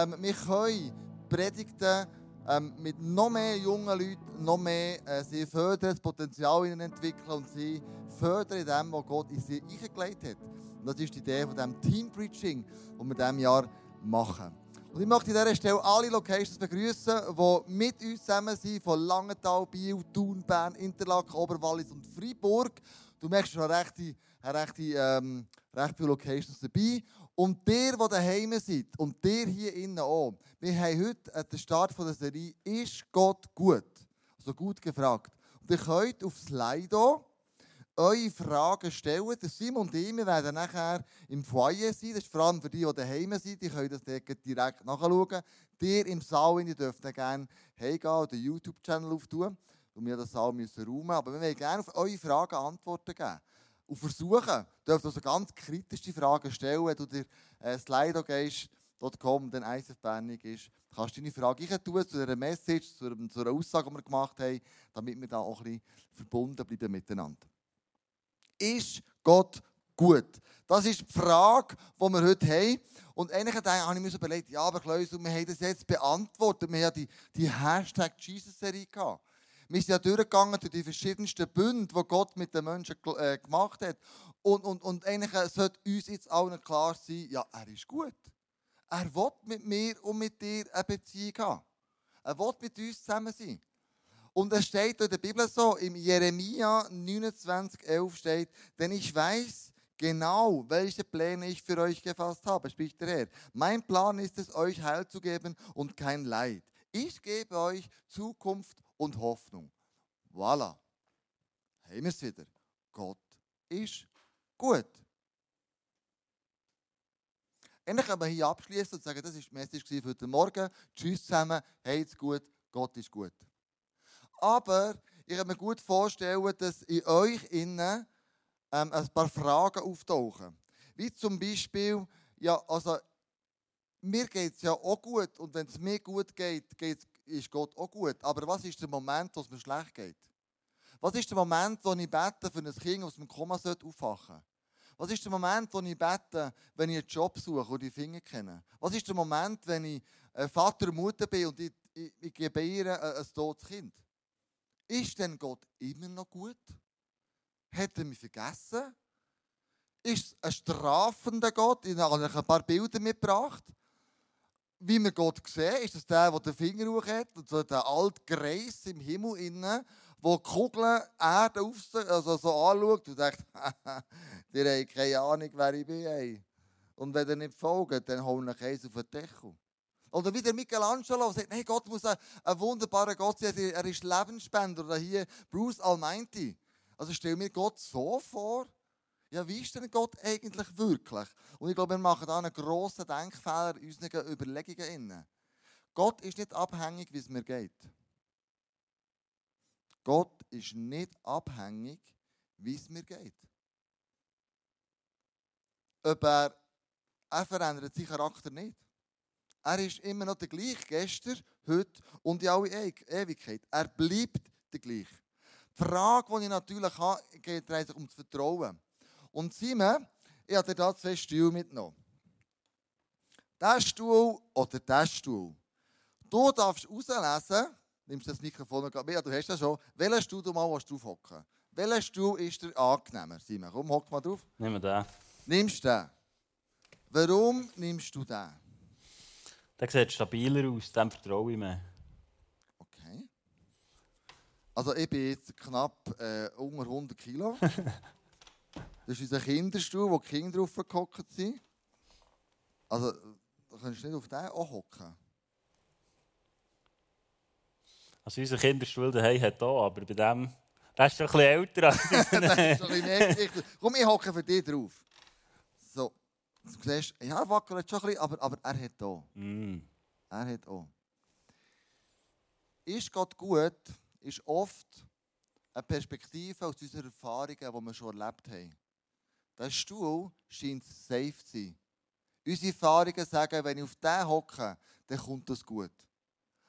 Ähm, wir können Predigten ähm, mit noch mehr jungen Leuten, noch mehr äh, sie fördern, das Potenzial ihnen entwickeln und sie fördern in dem, was Gott in sie eingelegt hat. Und das ist die Idee von dem Team Preaching, das wir in diesem Jahr machen. Und ich möchte an dieser Stelle alle Locations begrüßen, die mit uns zusammen sind, von Langenthal, Biel, Thun, Bern, Interlaken, Oberwallis und Freiburg. Du merkst schon recht, recht, ähm, recht viele Locations dabei. Und der, der daheim seid, und der hier innen auch, wir haben heute an der Start der Serie «Ist Gott gut?» Also gut gefragt. Und ihr könnt auf Slido eure Fragen stellen. Der Simon und ich, wir werden nachher im Foyer sein. Das ist vor allem für die, die daheim sind. Die können das direkt nachschauen. Ihr im Saal, ihr dürft gerne heimgehen oder den YouTube-Channel auftun. Und wir das Saal müssen räumen. Aber wir wollen gerne auf eure Fragen Antworten geben und versuchen, dürft also ganz kritische Fragen stellen, wenn du dir äh, Slido gehst, .com, dann ISF Bernig ist, kannst du deine Frage tun zu einer Message, zu einer, zu einer Aussage, die wir gemacht haben, damit wir da auch ein bisschen verbunden bleiben miteinander. Ist Gott gut? Das ist die Frage, die wir heute haben. Und eigentlich habe ich mir so überlegt, ja, aber Klaus, wir haben das jetzt beantwortet. Wir haben ja die, die Hashtag Jesus-Serie gehabt. Wir sind ja durchgegangen durch die verschiedensten Bünde, die Gott mit den Menschen äh, gemacht hat. Und, und, und eigentlich sollte uns jetzt allen klar sein, ja, er ist gut. Er will mit mir und mit dir eine Beziehung haben. Er will mit uns zusammen sein. Und es steht in der Bibel so, im Jeremia 29, 11 steht, denn ich weiß genau, welche Pläne ich für euch gefasst habe, spricht der Herr. Mein Plan ist es, euch Heil zu geben und kein Leid. Ich gebe euch Zukunft und Hoffnung. Voilà. Haben wir es wieder. Gott ist gut. Können wir hier abschließen und sagen, das war die Message für heute Morgen. Tschüss zusammen, heit's gut, Gott ist gut. Aber ich kann mir gut vorstellen, dass in euch innen ähm, ein paar Fragen auftauchen. Wie zum Beispiel, ja, also, mir geht es ja auch gut und wenn es mir gut geht, geht ist Gott auch gut. Aber was ist der Moment, wo es mir schlecht geht? Was ist der Moment, wo ich bete für ein Kind, das dem Koma aufwachen sollte? Was ist der Moment, wo ich bete, wenn ich einen Job suche und die Finger kenne? Was ist der Moment, wenn ich Vater und Mutter bin und ich, ich, ich gebe ihr ein, ein totes Kind? Ist denn Gott immer noch gut? Hat er mich vergessen? Ist es ein strafender Gott? Ich habe ein paar Bilder mitgebracht wie wir Gott sehen, ist das der, der den Finger hoch hat und so der alte Greis im Himmel innen, wo die Kugeln Erde auf sich, also so anschaut und denkt, die haben keine Ahnung, wer ich bin. Ey. Und wenn ihr nicht folgt, dann holen ich eins auf den Deckel. Oder wie der Michelangelo sagt, hey, Gott muss ein, ein wunderbarer Gott sein, er ist Lebensspender. Oder hier Bruce Almighty. Also stell mir Gott so vor, ja, wie ist denn Gott eigentlich wirklich? Und ich glaube, wir machen da einen grossen Denkfehler in unseren Überlegungen. Gott ist nicht abhängig, wie es mir geht. Gott ist nicht abhängig, wie es mir geht. Ob er, er verändert seinen Charakter nicht. Er ist immer noch der gleiche, gestern, heute und in alle Ewigkeit. Er bleibt der gleiche. Die Frage, die ich natürlich habe, geht sich um das Vertrauen. Und Simon, ich habe dir da zwei Stühle mitgenommen. Der Stuhl oder der Stuhl. Du darfst rauslesen, nimmst das Mikrofon und ja, du hast das schon, welchen Stuhl du mal drauf hocken Welcher Stuhl ist der angenehmer, Simon? Komm, hock mal drauf. Nimm den. Nimmst du den? Warum nimmst du den? Der sieht stabiler aus, dem vertraue ich mehr. Okay. Also ich bin jetzt knapp äh, unter 100 Kilo. Das ist unser Kinderstuhl, wo die Kinder drauf gehockt sind. Also, da kannst du nicht auf den auch hocken. Also unser Kinderstuhl daheim hat hier, aber bei dem... Der ist schon ein bisschen älter. das ist ein bisschen Komm, ich hocke für dich drauf. So. Du siehst, ja, er wackelt schon ein bisschen, aber, aber er hat hier. Mm. Er hat auch. Ist Gott gut, ist oft eine Perspektive aus unseren Erfahrungen, die wir schon erlebt haben. Der Stuhl scheint safe zu sein. Unsere Erfahrungen sagen, wenn ich auf den hocke, dann kommt das gut.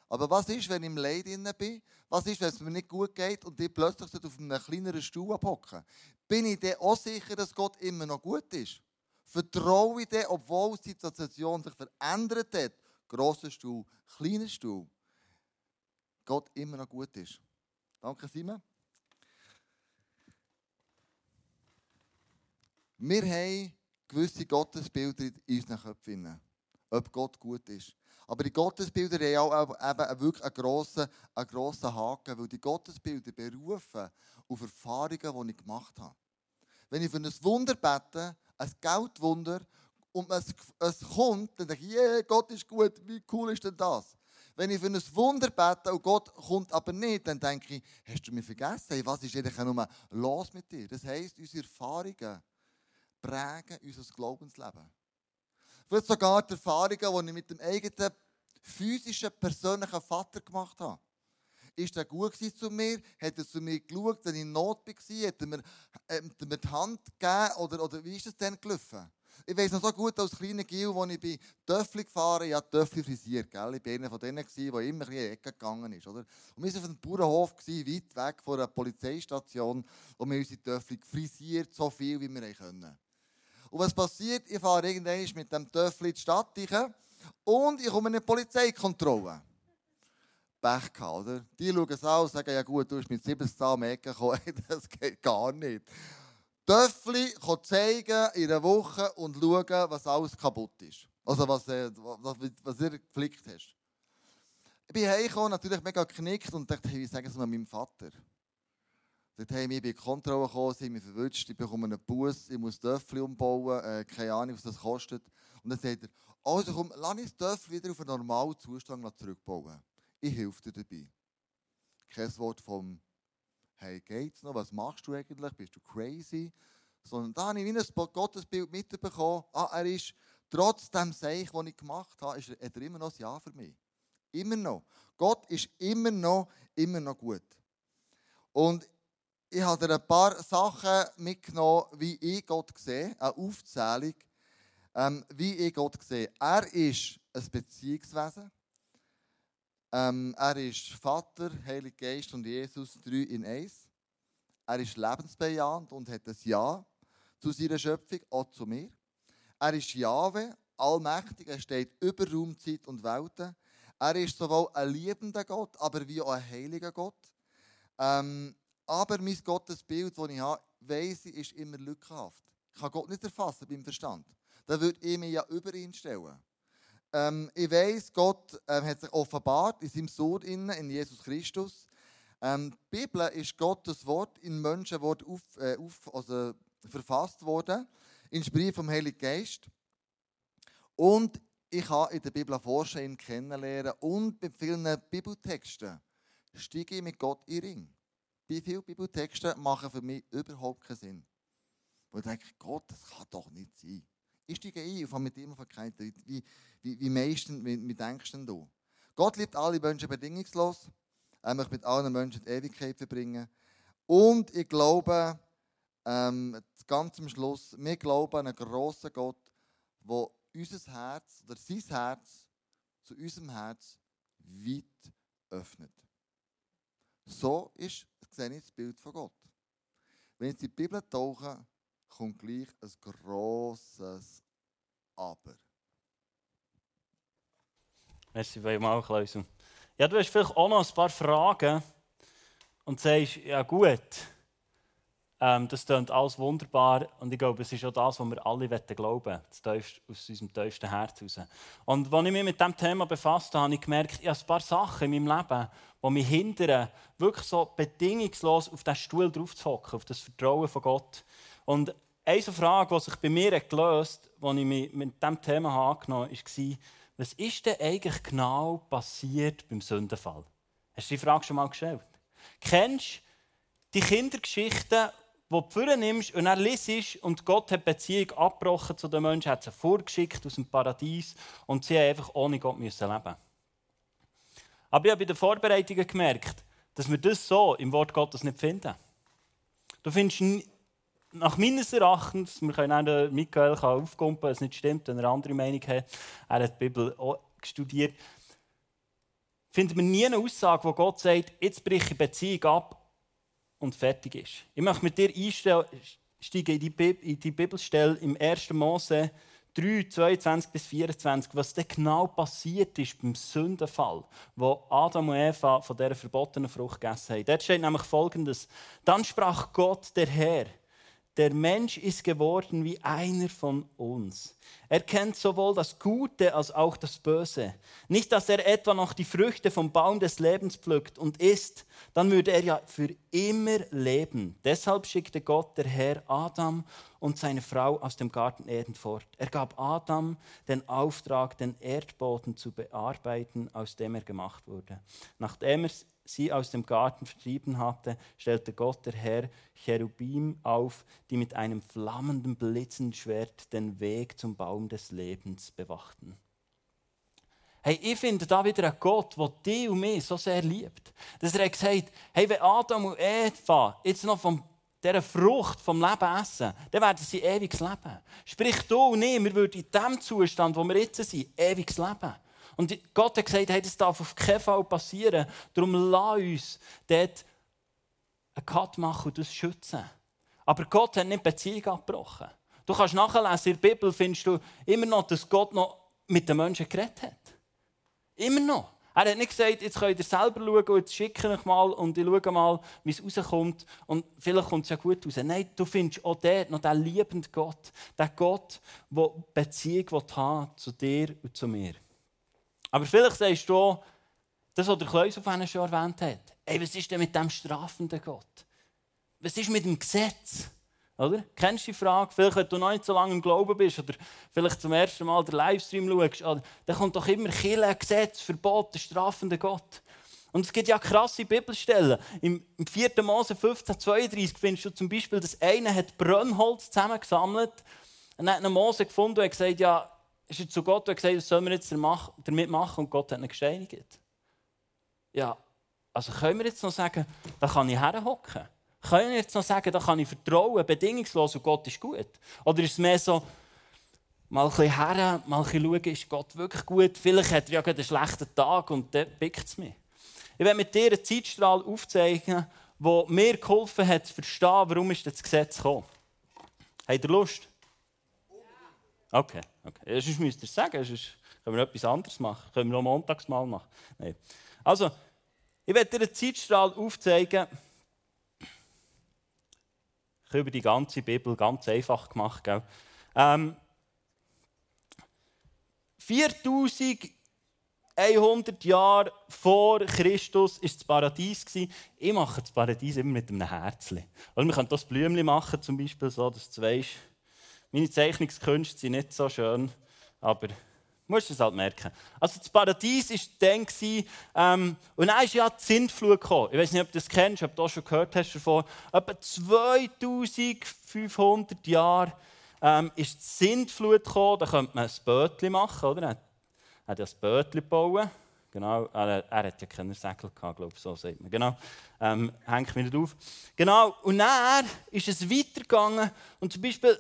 Aber was ist, wenn ich im Leid bin? Was ist, wenn es mir nicht gut geht und ich plötzlich auf einem kleineren Stuhl abhocken? Bin ich dann auch sicher, dass Gott immer noch gut ist? Vertraue ich dann, obwohl die Situation sich verändert hat, grosser Stuhl, kleiner Stuhl, Gott immer noch gut ist. Danke, Simon. Wir haben gewisse Gottesbilder in unseren Köpfen, ob Gott gut ist. Aber die Gottesbilder haben auch eben wirklich einen grossen, einen grossen Haken, weil die Gottesbilder berufen auf Erfahrungen, die ich gemacht habe. Wenn ich für ein Wunder bete, ein Geldwunder, und es, es kommt, dann denke ich, yeah, Gott ist gut, wie cool ist denn das? Wenn ich für ein Wunder bete und Gott kommt aber nicht, dann denke ich, hast du mich vergessen? Hey, was ist eigentlich nur los mit dir? Das heisst, unsere Erfahrungen prägen unser Glaubensleben. Vielleicht sogar die Erfahrungen, die ich mit dem eigenen physischen, persönlichen Vater gemacht habe. Ist er gut zu mir? Hat er zu mir geschaut, wenn ich in Not war? Hat er mir, äh, hat er mir die Hand gegeben? Oder, oder wie ist es denn gelaufen? Ich weiß noch so gut als kleiner Gil, als ich bei Töffel gefahren bin, ja, Töffel frisiert. Gell? Ich war einer von denen, der immer in die Ecke gegangen ist. Oder? Und wir waren auf einem Bauernhof, weit weg von einer Polizeistation, und wir haben unsere Töffel frisiert, so viel wie wir können. Und was passiert? Ich fahre irgendwann mit dem Töffel in die Stadt und ich komme in eine Polizeikontrolle. Pech gehabt, oder? Die schauen es an und sagen, ja gut, du bist mit 70 am Ecke gekommen. das geht gar nicht. Töffli zeigen in einer Woche und schauen, was alles kaputt ist. Also was, äh, was, was ihr geflickt hast. Ich bin heimgekommen, natürlich mega geknickt und dachte, wie sagen Sie mal meinem Vater? Dort haben wir die Kontrolle gekommen, haben mich verwünscht, ich bekomme einen Bus, ich muss Töffel umbauen, äh, keine Ahnung, was das kostet. Und dann sagt er, also komm, lass uns das Töffel wieder auf einen normalen Zustand zurückbauen. Ich helfe dir dabei. Kein Wort vom hey, geht's noch? Was machst du eigentlich? Bist du crazy? Sondern da habe ich wie ein Gottesbild mitbekommen. Ah, er ist trotz dem Seich, das ich gemacht habe, ist er, hat er immer noch ein Ja für mich. Immer noch. Gott ist immer noch, immer noch gut. Und ich habe dir ein paar Sachen mitgenommen, wie ich Gott sehe, eine Aufzählung, ähm, wie ich Gott sehe. Er ist ein Beziehungswesen. Ähm, er ist Vater, Heiliger Geist und Jesus, drei in eins. Er ist lebensbejahend und hat ein Ja zu seiner Schöpfung, auch zu mir. Er ist Jahwe, allmächtig, er steht über Raum, Zeit und Welten. Er ist sowohl ein liebender Gott, aber wie auch ein heiliger Gott. Ähm, aber mein Gottesbild, das ich habe, weiss ich, ist immer lückenhaft. Ich kann Gott nicht erfassen beim Verstand. Da würde ich mich ja über ihn stellen. Ähm, ich weiß, Gott ähm, hat sich offenbart in seinem Sohn, in Jesus Christus. Ähm, die Bibel ist Gottes Wort in Menschenwort auf, äh, auf, also verfasst worden, inspiriert vom Heiligen Geist. Und ich habe in der Bibel forschen, ihn kennenlernen und bei vielen Bibeltexten steige ich mit Gott in Ring. Bei vielen Bibeltexten machen für mich überhaupt keinen Sinn. Wo ich denke, Gott, das kann doch nicht sein. Ich steige ein und fange mit ihm verkehren. Wie, wie, wie, meisten, wie, wie denkst denn du? Gott liebt alle Menschen bedingungslos. Er möchte mit allen Menschen die Ewigkeit verbringen. Und ich glaube, ähm, ganz am Schluss, wir glauben an einen grossen Gott, der unser Herz oder sein Herz zu unserem Herz weit öffnet. So ist sehe ich das Bild von Gott. Wenn ich die Bibel tauche, kommt gleich ein grosses Aber. Merci vielmals, Klausel. Ja, du hast vielleicht auch noch ein paar Fragen und sagst, ja gut, ähm, das klingt alles wunderbar und ich glaube, es ist auch das, was wir alle glauben wollen, aus unserem tiefsten Herz heraus. Und als ich mich mit diesem Thema befasst habe, habe ich gemerkt, ich habe ein paar Sachen in meinem Leben, die mich hindern, wirklich so bedingungslos auf diesen Stuhl drauf zu hocken, auf das Vertrauen von Gott. Und eine Frage, die sich bei mir gelöst hat, als ich mich mit diesem Thema angenommen habe, war, was ist denn eigentlich genau passiert beim Sündenfall? Hast du die Frage schon mal gestellt? Kennst du die Kindergeschichten, die du vornimmst und dann liest und Gott hat die Beziehung abgebrochen zu den Menschen, hat sie vorgeschickt aus dem Paradies und sie haben einfach ohne Gott müssen leben Aber ich habe bei den Vorbereitungen gemerkt, dass wir das so im Wort Gottes nicht finden. Du findest nach meines Erachtens, wir können auch Michael aufkumpen, wenn es nicht stimmt, wenn er eine andere Meinung hat, er hat die Bibel auch studiert, finden wir nie eine Aussage, wo Gott sagt, jetzt breche ich Beziehung ab und fertig ist. Ich möchte mit dir einsteigen in die, Bibelstelle im 1. Mose 3, 3, 22 bis 24, was denn genau passiert ist beim Sündenfall, wo Adam und Eva von dieser verbotenen Frucht gegessen haben. Dort steht nämlich folgendes: Dann sprach Gott, der Herr, der Mensch ist geworden wie einer von uns. Er kennt sowohl das Gute als auch das Böse. Nicht, dass er etwa noch die Früchte vom Baum des Lebens pflückt und isst, dann würde er ja für immer leben. Deshalb schickte Gott, der Herr, Adam und seine Frau aus dem Garten Eden fort. Er gab Adam den Auftrag, den Erdboden zu bearbeiten, aus dem er gemacht wurde. Nachdem er sie aus dem Garten vertrieben hatte, stellte Gott der Herr Cherubim auf, die mit einem flammenden, blitzenden Schwert den Weg zum Baum des Lebens bewachten. Hey, ich finde da wieder einen Gott, der dich und mich so sehr liebt. Dass er gesagt hey, wenn Adam und Eva jetzt noch von dieser Frucht vom Leben essen, dann werden sie ewiges Leben. Sprich du und ich, wir würden in dem Zustand, wo wir jetzt sind, ewiges Leben. Und Gott hat gesagt, hey, das darf auf keinen Fall passieren. Darum lass uns dort einen Cut machen und das schützen. Aber Gott hat nicht Beziehung abgebrochen. Du kannst nachlesen, in der Bibel findest du immer noch, dass Gott noch mit den Menschen geredet hat. Immer noch. Er hat nicht gesagt, jetzt könnt ihr selber schauen jetzt schicke ich mal und ich schaue mal, wie es rauskommt und vielleicht kommt es ja gut raus. Nein, du findest auch dort noch den liebenden Gott. Den Gott, der Beziehung haben zu dir und zu mir. Aber vielleicht sagst du, das, was der Kleus auf schon erwähnt hat. Ey, was ist denn mit dem strafenden Gott? Was ist mit dem Gesetz? Oder? Kennst du die Frage? Vielleicht, wenn du noch nicht so lange im Glauben bist oder vielleicht zum ersten Mal den Livestream schaust, dann kommt doch immer Kille, Gesetz, Verbot, der strafende Gott. Und es gibt ja krasse Bibelstellen. Im, im 4. Mose 15, 32 findest du zum Beispiel, dass einer hat Brennholz zusammengesammelt und dann hat Mose gefunden und gesagt, ja, ist er zu Gott und hat gesagt, was sollen wir jetzt damit machen? Und Gott hat ihn gesteinigt. Ja, also können wir jetzt noch sagen, da kann ich herhocken? Können wir jetzt noch sagen, da kann ich vertrauen, bedingungslos und Gott ist gut? Oder ist es mehr so, mal ein bisschen her, mal ein bisschen schauen, ist Gott wirklich gut? Vielleicht hat er ja einen schlechten Tag und dann pickt es mich. Ich werde mit dir einen Zeitstrahl aufzeichnen, der mir geholfen hat, zu verstehen, warum ist das Gesetz gekommen. Habt ihr Lust? Okay, okay. Sonst müsst ihr sagen, sonst können wir etwas anderes machen. Können wir noch montags mal machen. Nein. Also, ich werde dir einen Zeitstrahl aufzeigen. Ich über die ganze Bibel ganz einfach gemacht. Ähm, 4100 Jahre vor Christus war das Paradies. Ich mache das Paradies immer mit einem Herzchen. Also wir können das Blümchen machen, zum Beispiel, so, dass du weißt, meine Zeichnungskünste sind nicht so schön, aber du musst es halt merken. Also das Paradies war dann, ähm, und dann ist ja die Sintflut gekommen. Ich weiß nicht, ob du das kennst, ob du das schon gehört hast davon. Etwa 2500 Jahre ähm, ist die Sintflut gekommen. Da könnte man ein Bötchen machen, oder? Er hat ja ein Bötchen gebaut. Genau, er, er hat ja keine Säckel gehabt, glaube ich, so sagt man. Genau, ähm, hängt mich nicht auf. Genau, und dann ist es weitergegangen. Und zum Beispiel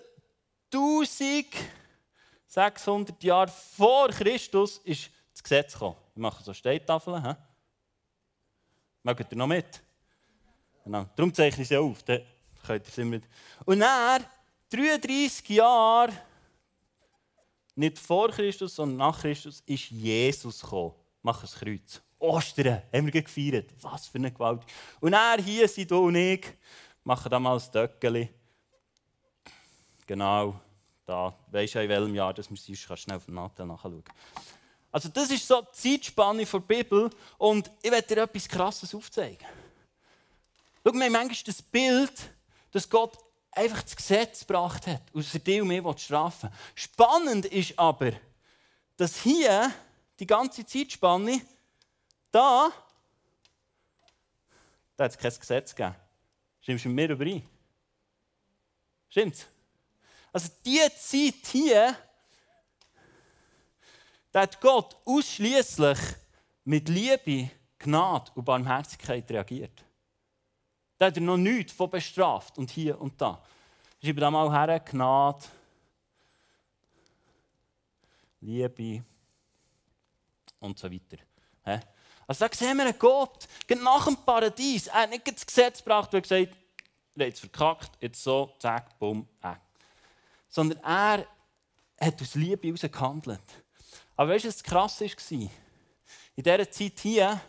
1600 Jahre vor Christus ist das Gesetz gekommen. Ich mache so Steintafeln. He? Mögt ihr noch mit? Genau. Darum zeichne ich sie auf. Dann könnt ihr sie mit. Und dann, 33 Jahre, nicht vor Christus, sondern nach Christus, ist Jesus gekommen. Mach ein Kreuz. Ostern haben wir gefeiert. Was für eine Gewalt. Und er hier sind du und ich, machen da mal ein Döckchen. Genau, da weisst du in welchem Jahr das sind, kannst schnell auf den Nattel nachschauen. Also das ist so die Zeitspanne der Bibel und ich werde dir etwas Krasses aufzeigen. Schau, wir haben manchmal das Bild, dass Gott einfach das Gesetz gebracht hat, aus der Deal mehr strafen Spannend ist aber, dass hier die ganze Zeitspanne, da, da hat es kein Gesetz gegeben. Stimmst du mit mir überein? Stimmt's? Also diese Zeit hier, da hat Gott ausschließlich mit Liebe, Gnade und Barmherzigkeit reagiert. Da hat er noch nichts von bestraft und hier und da. Schreibe da mal her, Gnade, Liebe und so weiter. Also da sehen wir einen Gott, nach dem Paradies. Er hat nicht das Gesetz gebracht und gesagt, jetzt verkackt, jetzt so, zack, bumm, äh sondern er hat aus Liebe heraus gehandelt. Aber weißt du, was krass war? In dieser Zeit hier,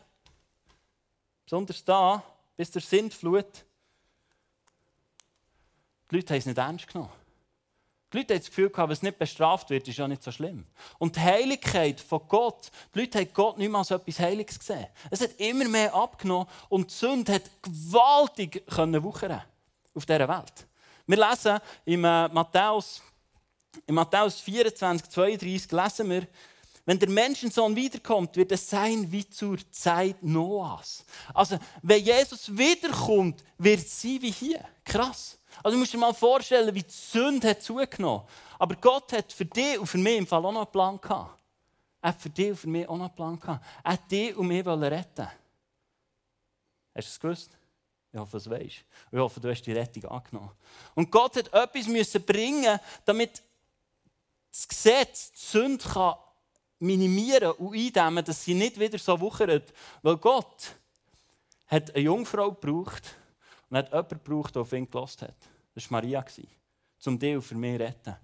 besonders da, bis der Sintflut, die Leute haben es nicht ernst genommen. Die Leute haben das Gefühl, gehabt, wenn es nicht bestraft wird, ist ja nicht so schlimm. Und die Heiligkeit von Gott, die Leute haben Gott nicht mehr als etwas Heiliges gesehen. Es hat immer mehr abgenommen und die Sünde hat gewaltig wuchern auf dieser Welt. Wir lesen im äh, Matthäus, in Matthäus 24, 32 lesen wir, wenn der Menschensohn wiederkommt, wird es sein wie zur Zeit Noahs. Also, wenn Jesus wiederkommt, wird es sein wie hier. Krass. Also, du musst dir mal vorstellen, wie die Sünde hat zugenommen Aber Gott hat für dich und für mich im Fall auch noch einen Plan gehabt. Er hat für dich und für mich auch noch einen Plan gehabt. Er hat dich und mich retten Hast du es gewusst? Ich hoffe, du weißt. Ich hoffe, du hast die Rettung angenommen. Und Gott hat etwas müssen bringen, damit das Gesetz die Sünde kann minimieren und eindämmen, dass sie nicht wieder so wuchert. Weil Gott hat eine Jungfrau gebraucht und hat jemanden gebraucht, der auf ihn gelassen hat. Das war Maria, um dich für mich zu retten.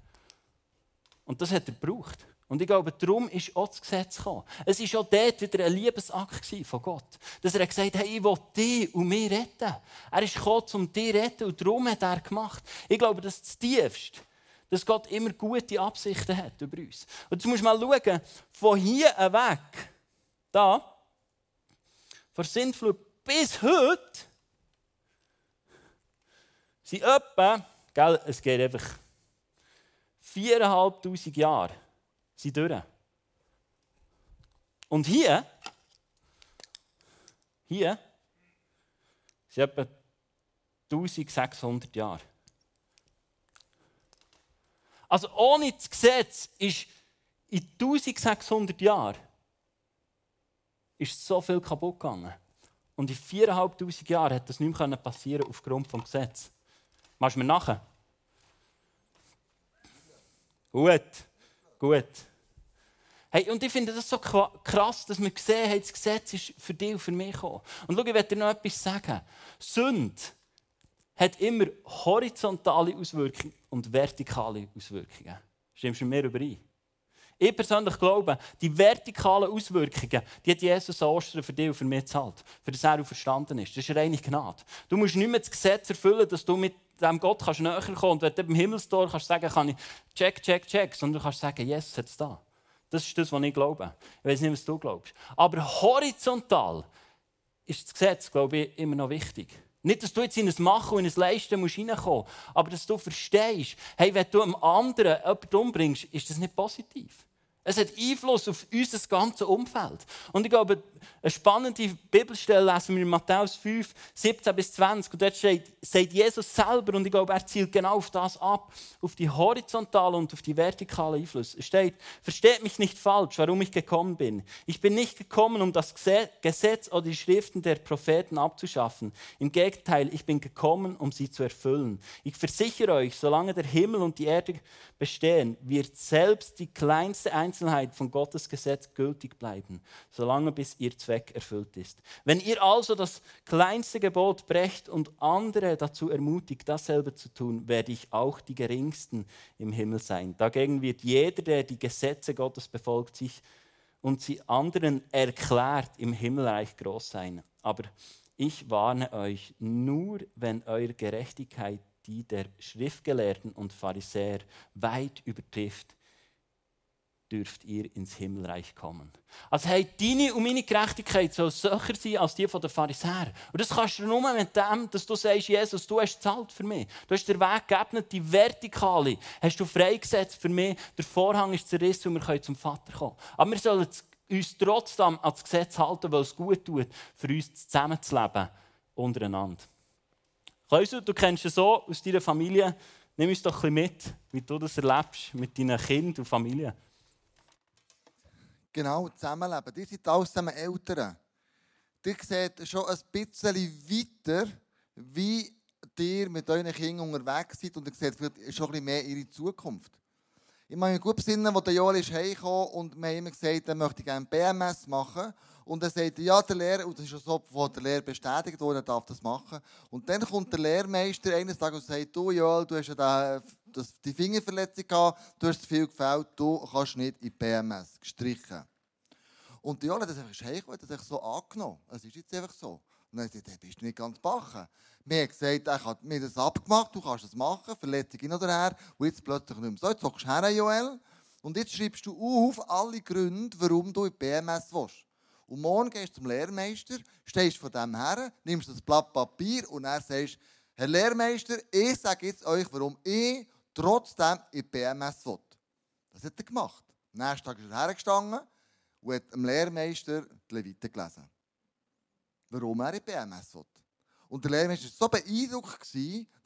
Und das hat er gebraucht. Und ich glaube, darum ist auch das Gesetz gekommen. Es war auch dort wieder ein Liebesakt von Gott. Dass er gesagt hat, hey, ich will dich und mich retten. Er ist gekommen, um dich zu retten und darum hat er gemacht. Ich glaube, das ist das Tiefste dass Gott immer gute Absichten hat über uns. Und jetzt musst du mal schauen, von hier weg, da, von Sintflut bis heute, sind etwa, gell, es geht einfach viereinhalbtausend Jahre sind durch. Und hier, hier, sind etwa 1600 Jahre. Also ohne das Gesetz ist in 1600 Jahren ist so viel kaputt gegangen. Und in 4'500 Jahren hat das nicht mehr passieren aufgrund des Gesetzes. Machst du mir nachher? Gut, gut. Hey, und ich finde das so krass, dass wir gesehen haben, das Gesetz ist für dich und für mich gekommen. Und schau, ich werde dir noch etwas sagen. Sünde hat immer horizontale Auswirkungen und vertikale Auswirkungen. Stimmst du mir überein? Ich persönlich glaube, die vertikalen Auswirkungen, die hat Jesus an Ostern für dich und für mich gezahlt. Für das er auch verstanden ist. Das ist reine Gnade. Du musst nicht mehr das Gesetz erfüllen, dass du mit dem Gott kannst näher kommen. Und wenn du beim Himmelstor kannst sagen, kann ich check, check, check, sondern du kannst sagen, Jesus hat es da. Das ist das, was ich glaube. Ich weiß nicht, was du glaubst. Aber horizontal ist das Gesetz, glaube ich, immer noch wichtig. Nicht, dass du jetzt in ein Machen und in ein Leisten musst reinkommen musst, aber dass du verstehst, hey, wenn du einem anderen jemanden umbringst, ist das nicht positiv. Es hat Einfluss auf unser ganzes Umfeld. Und ich glaube, eine spannende Bibelstelle lesen wir in Matthäus 5, 17 bis 20. Und dort steht, sagt Jesus selber, und ich glaube, er zielt genau auf das ab, auf die horizontalen und auf die vertikalen Einflüsse. Es steht, versteht mich nicht falsch, warum ich gekommen bin. Ich bin nicht gekommen, um das Gesetz oder die Schriften der Propheten abzuschaffen. Im Gegenteil, ich bin gekommen, um sie zu erfüllen. Ich versichere euch, solange der Himmel und die Erde bestehen, wird selbst die kleinste Einzelheit von Gottes Gesetz gültig bleiben, solange bis ihr Zweck erfüllt ist. Wenn ihr also das kleinste Gebot brecht und andere dazu ermutigt, dasselbe zu tun, werde ich auch die geringsten im Himmel sein. Dagegen wird jeder, der die Gesetze Gottes befolgt, sich und sie anderen erklärt, im Himmelreich groß sein. Aber ich warne euch, nur wenn eure Gerechtigkeit die der Schriftgelehrten und Pharisäer weit übertrifft, dürft ihr ins Himmelreich kommen. Also hey, deine und meine Gerechtigkeit soll solcher sein als die der Pharisäer. Und das kannst du nur mit dem, dass du sagst, Jesus, du hast zahlt für mich. Du hast den Weg geebnet, die Vertikale hast du freigesetzt für mich. Der Vorhang ist zerrissen und wir können zum Vater kommen. Aber wir sollen uns trotzdem an das Gesetz halten, weil es gut tut, für uns zusammenzuleben untereinander. Klausel, du kennst es so aus deiner Familie. Nimm uns doch ein bisschen mit, wie du das erlebst mit deinen Kindern und Familie. Genau, zusammenleben. Die sind alles zusammen Eltern. Ihr seht schon ein bisschen weiter, wie ihr mit euren Kindern unterwegs seid und ihr seht schon ein bisschen mehr ihre Zukunft. Ich meine, gut besinnen, als der Joel ist heimgekommen und wir haben ihm gesagt, er möchte gerne BMS machen. Und er sagt, ja, der Lehrer, und das ist schon so von der Lehrer bestätigt worden, er darf das machen. Und dann kommt der Lehrmeister eines Tages und sagt, du Joel, du hast ja den das, die Fingerverletzung gehabt, du hast zu viel gefällt, du kannst nicht in PMS. Gestrichen. Und die Jola hat das einfach so angenommen. Es ist jetzt einfach so. Und dann gesagt, hey, bist du nicht ganz bachen. Mir hat gesagt, ich habe mir das abgemacht, du kannst das machen, Verletzung hin oder her. Und jetzt plötzlich nicht mehr. So, jetzt sagst du her, Joel. Und jetzt schreibst du auf alle Gründe, warum du in BMS willst. Und morgen gehst du zum Lehrmeister, stehst vor dem her, nimmst das Blatt Papier und er sagst, Herr Lehrmeister, ich sage jetzt euch, warum ich trotzdem in BMS will. Das hat er gemacht. Am nächsten Tag ist er hergestanden und hat dem Lehrmeister die Leviten gelesen. Warum er in BMS will. Und der Lehrmeister war so beeindruckt, dass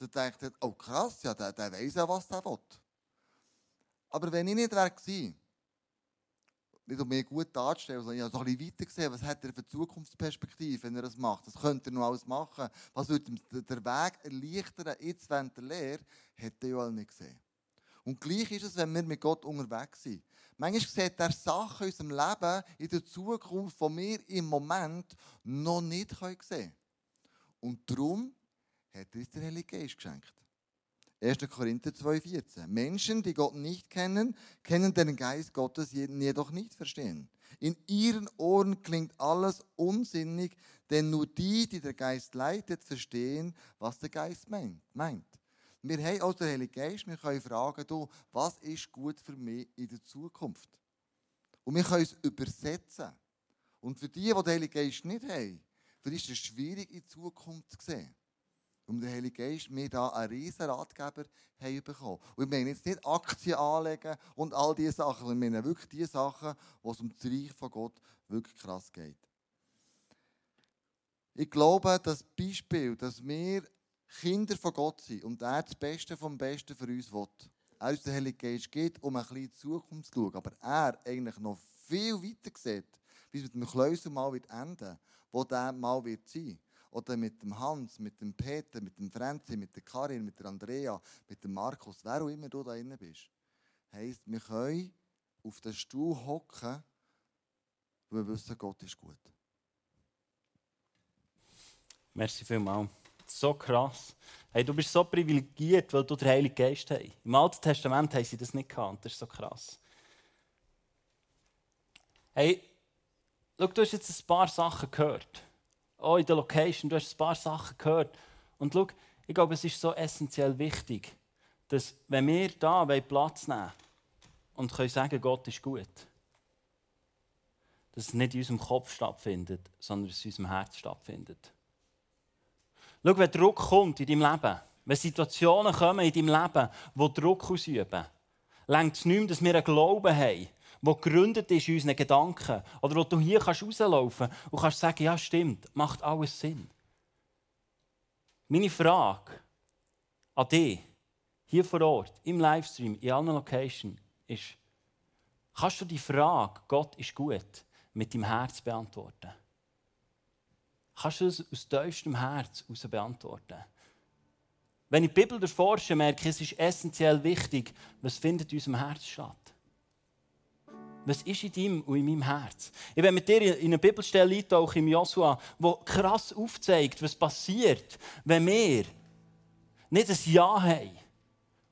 er dachte, oh krass, ja, der, der weiß ja, was er will. Aber wenn ich nicht wäre nicht um mich gut darzustellen, sondern ich habe so ein bisschen weiter gesehen, was hat er für Zukunftsperspektive, wenn er das macht. Das könnte er noch alles machen. Was würde ihm der Weg erleichtern, jetzt während der Lehre, hätte er ja nicht gesehen. Und gleich ist es, wenn wir mit Gott unterwegs sind. Manchmal sieht er Sachen in unserem Leben, in der Zukunft, die wir im Moment noch nicht sehen können. Und darum hat er uns den Heiligen Geist geschenkt. 1. Korinther 2,14. Menschen, die Gott nicht kennen, kennen den Geist Gottes jedoch nicht verstehen. In ihren Ohren klingt alles unsinnig, denn nur die, die der Geist leitet, verstehen, was der Geist meint. Wir haben also den Heiligen Geist, wir können fragen, du, was ist gut für mich in der Zukunft? Und wir können es übersetzen. Und für die, die den Heiligen Geist nicht haben, für die ist es schwierig, in die Zukunft zu sehen. Und der Heilige Geist mir da einen riesen Ratgeber haben bekommen. Und ich meine jetzt nicht Aktien anlegen und all diese Sachen, sondern ich meine wirklich die Sachen, wo es um das Reich von Gott wirklich krass geht. Ich glaube, das Beispiel, dass wir Kinder von Gott sind und er das Beste vom Besten für uns will, er uns den Heiligen Geist geht, um ein bisschen in die Zukunft zu schauen, aber er eigentlich noch viel weiter sieht, wie es mit dem Kläuser mal wird enden, wo der mal wird sein oder mit dem Hans, mit dem Peter, mit dem Franzi, mit der Karin, mit der Andrea, mit dem Markus, wer auch immer du da drin bist, heisst, wir können auf den Stuhl hocken, weil wir wissen, Gott ist gut. Merci vielmals. So krass. Hey, du bist so privilegiert, weil du den Heiligen Geist hast. Im Alten Testament haben sie das nicht gehabt. Das ist so krass. Hey, schau, du hast jetzt ein paar Sachen gehört oh, in der Location, du hast ein paar Sachen gehört. Und schau, ich glaube, es ist so essentiell wichtig, dass wenn wir da Platz nehmen und können sagen, Gott ist gut, dass es nicht in unserem Kopf stattfindet, sondern es in unserem Herz stattfindet. Schau, wenn Druck kommt in deinem Leben, wenn Situationen kommen in deinem Leben, die Druck ausüben, längt es nicht mehr, dass wir einen Glauben haben, wo gegründet ist in unseren Gedanken. Oder wo du hier kannst rauslaufen und kannst sagen, ja stimmt, macht alles Sinn. Meine Frage an dich, hier vor Ort, im Livestream, in allen Locations, ist, kannst du die Frage, Gott ist gut, mit deinem Herz beantworten? Kannst du es aus tiefstem Herz heraus beantworten? Wenn ich die Bibel erforsche, merke ich, es ist essentiell wichtig, was findet in unserem Herz statt. Was ist in deinem und in meinem Herz? Ich werde mit dir in eine Bibelstelle eintauchen im Joshua, wo krass aufzeigt, was passiert, wenn wir nicht ein Ja haben.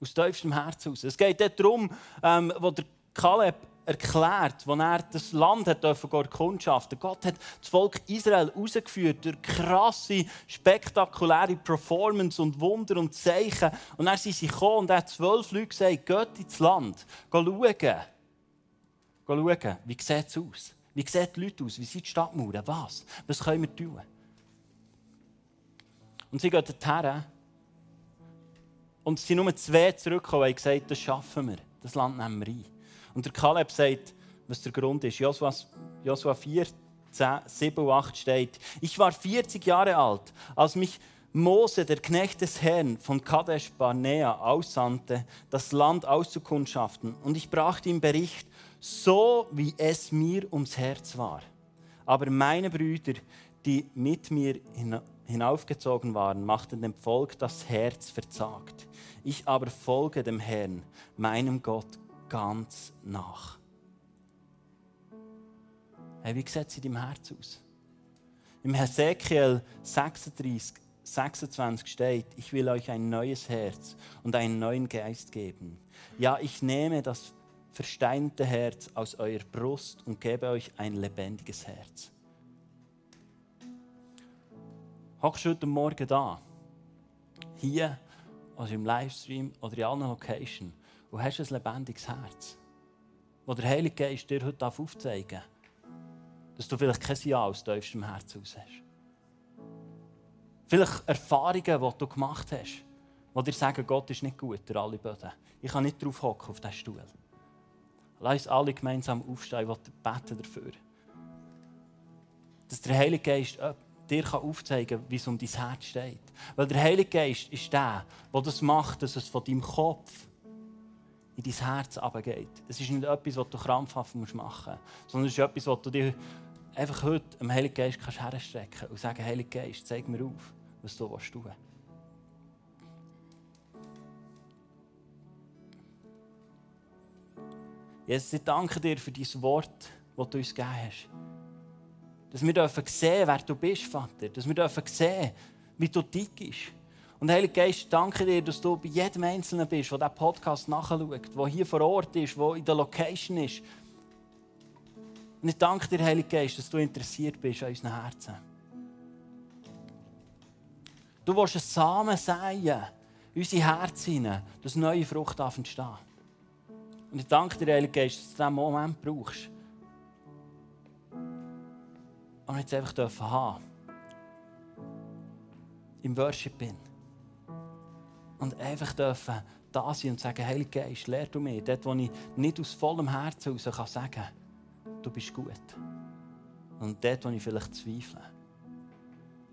Aus tiefstem Herzen aus. Es geht darum, ähm, wo der Kaleb erklärt, wo er das Land hat erkundschaften Gott hat das Volk Israel rausgeführt durch krasse, spektakuläre Performance und Wunder und Zeichen. Und dann sind sie gekommen und er hat zwölf Leute gesagt, geht ins Land, schauen schauen, wie sieht es aus? Wie sehen die Leute aus? Wie sind die Stadtmauern? Was? Was können wir tun? Und sie gehen dorthin. Und es sind nur zwei zurückgekommen und gesagt, das schaffen wir. Das Land nehmen wir ein. Und der Kaleb sagt, was der Grund ist. Josua, Josua 4, 10, 7 und 8 steht, ich war 40 Jahre alt, als mich Mose, der Knecht des Herrn, von Kadesh Barnea aussandte, das Land auszukundschaften. Und ich brachte ihm Bericht so wie es mir ums Herz war. Aber meine Brüder, die mit mir hinaufgezogen waren, machten dem Volk das Herz verzagt. Ich aber folge dem Herrn, meinem Gott, ganz nach. Hey, wie sieht es in deinem Herz aus? Im Hesekiel 36, 26 steht, ich will euch ein neues Herz und einen neuen Geist geben. Ja, ich nehme das versteinerte Herz aus eurer Brust und gebe euch ein lebendiges Herz. Hockst du heute Morgen da, hier, also im Livestream oder in allen Locations, und hast ein lebendiges Herz, wo der Heilige Geist dir heute aufzeigen dass du vielleicht kein Ja aus tiefstem Herzen aus hast. Vielleicht Erfahrungen, die du gemacht hast, die dir sagen, Gott ist nicht gut, der alle Böden. Ich kann nicht drauf hocken auf diesen Stuhl. Lass alle gemeinsam aufstehen und beten dafür. Dass der Heilige Geist dir aufzeigen kann, wie es um dein Herz steht. Weil der Heilige Geist ist der, der das macht, dass es von deinem Kopf in dein Herz abgeht. Es ist nicht etwas, was du krampfhaft machen musst, sondern es ist etwas, was du dir einfach heute dem Heiligen Geist kannst herstrecken und sagen, Heiliger Geist, zeig mir auf was du tun willst. Jesus, ich danke dir für dein Wort, das du uns gegeben hast. Dass wir dürfen sehen, wer du bist, Vater. Dass wir dürfen sehen, wie du tickst. Und Heiliger Geist, danke dir, dass du bei jedem Einzelnen bist, der diesen Podcast nachschaut, der hier vor Ort ist, der in der Location ist. Und ich danke dir, Heiliger Geist, dass du interessiert bist an unseren Herzen. Du willst einen Samen säen unsere Herzen dass neue Frucht entstehen Und ich danke dir, Heilige Geist, dass du diesen Moment brauchst. Und jetzt einfach dürfen haben. Im Worship bin. Und einfach dürfen da sein und sagen, Heilige Geist, lehr du mir, dort, wo ich nicht aus vollem Herzen heraus kann sagen du bist gut. Und dort, wo ich vielleicht zweifle,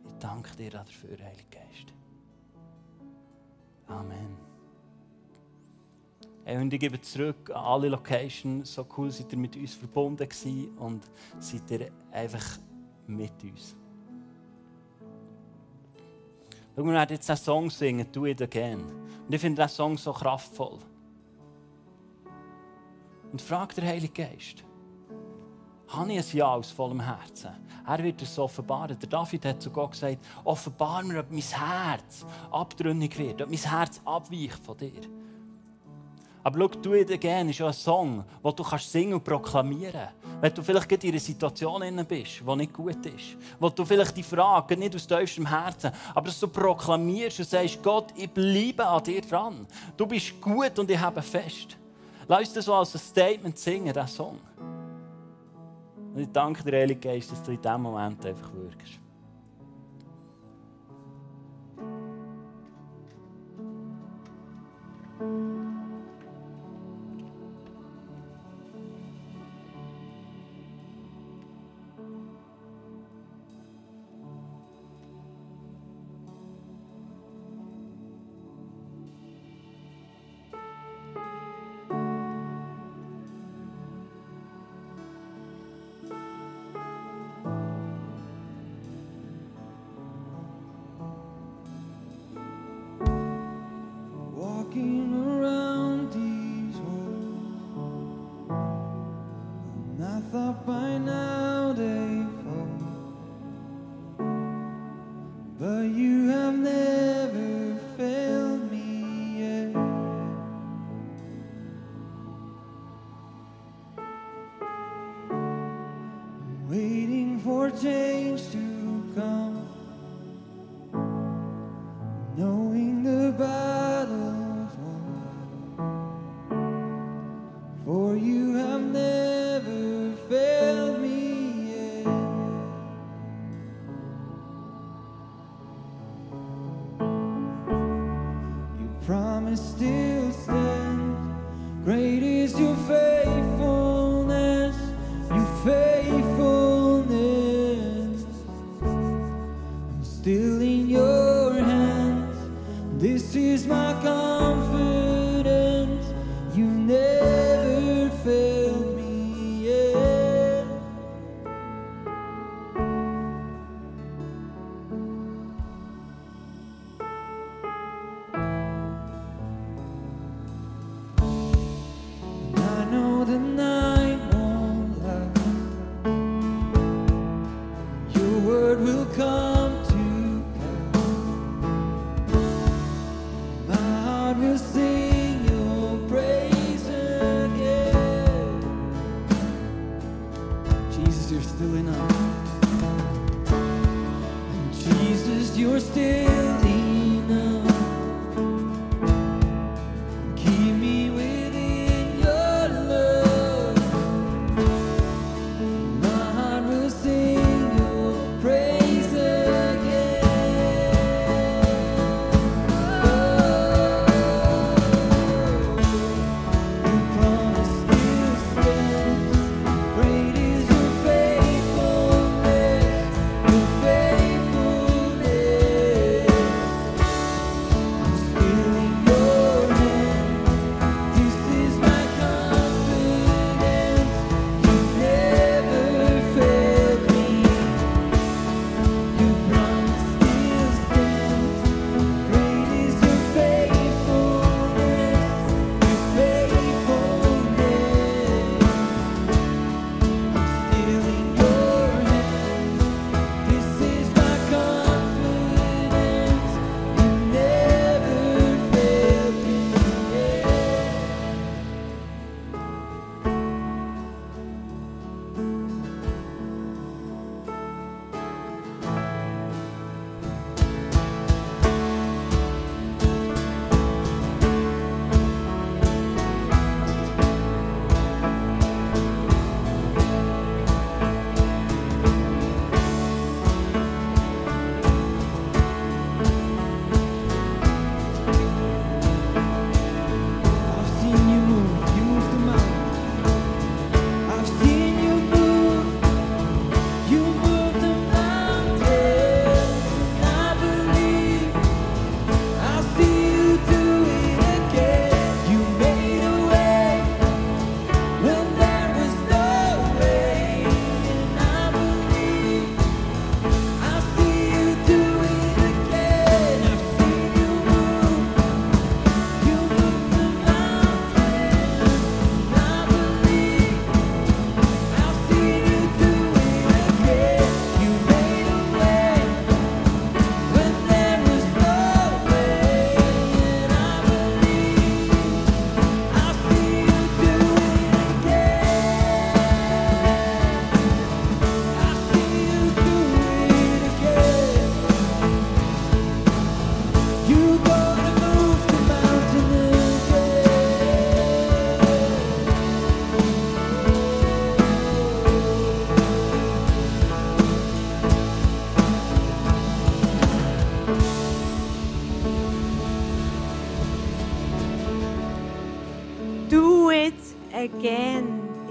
ich danke dir dafür, Heilige Geist. Amen. Hey, und ich gebe zurück an alle Locations. So cool seid ihr mit uns verbunden gewesen und seid ihr einfach mit uns. Schau, wir werden jetzt einen Song singen, «Do It Again». Und ich finde diesen Song so kraftvoll. Und frag den Heiligen Geist, habe ich ein Ja aus vollem Herzen? Er wird es offenbaren. Der David hat zu Gott gesagt, offenbar mir, ob mein Herz abtrünnig wird, ob mein Herz abweicht von dir. Aber schau, «Do It Again» ist ja ein Song, den du kannst singen und proklamieren kannst. Wenn du vielleicht in einer Situation bist, die nicht gut ist. Wo du vielleicht die Frage nicht aus deinem Herzen, aber dass du proklamierst und sagst, Gott, ich bleibe an dir dran. Du bist gut und ich habe fest. Lass uns das so als ein Statement singen, diesen Song. Und ich danke dir, Heilige Geist, dass du in diesem Moment einfach wirkst.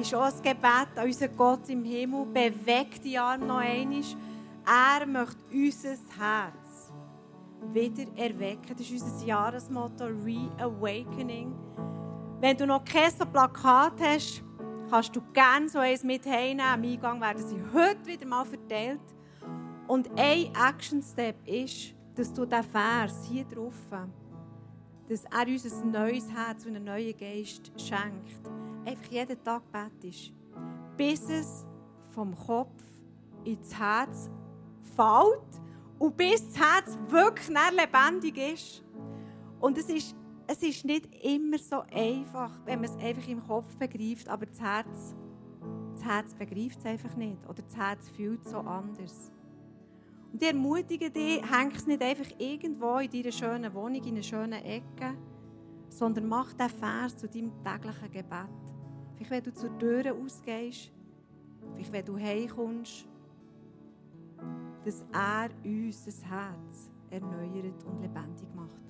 ist auch ein Gebet an unseren Gott im Himmel. Bewegt die Arme noch einmal. Er möchte unser Herz wieder erwecken. Das ist unser Jahresmotto Reawakening. Wenn du noch kein Plakat hast, kannst du gerne so eins mit heimnehmen. Am Eingang werden sie heute wieder mal verteilt. Und ein Action Step ist, dass du diesen Vers hier drauf, dass er uns ein neues Herz und einen neuen Geist schenkt einfach jeden Tag betest, bis es vom Kopf ins Herz fällt und bis das Herz wirklich lebendig ist. Und es ist, es ist nicht immer so einfach, wenn man es einfach im Kopf begreift, aber das Herz, das Herz begreift es einfach nicht oder das Herz fühlt so anders. Und ich ermutige dich, häng es nicht einfach irgendwo in deiner schönen Wohnung, in einer schönen Ecke, sondern mach diesen Vers zu deinem täglichen Gebet. Vielleicht, wenn du zur Tür ausgehst, vielleicht, wenn du heimkommst, dass er uns das Herz erneuert und lebendig macht.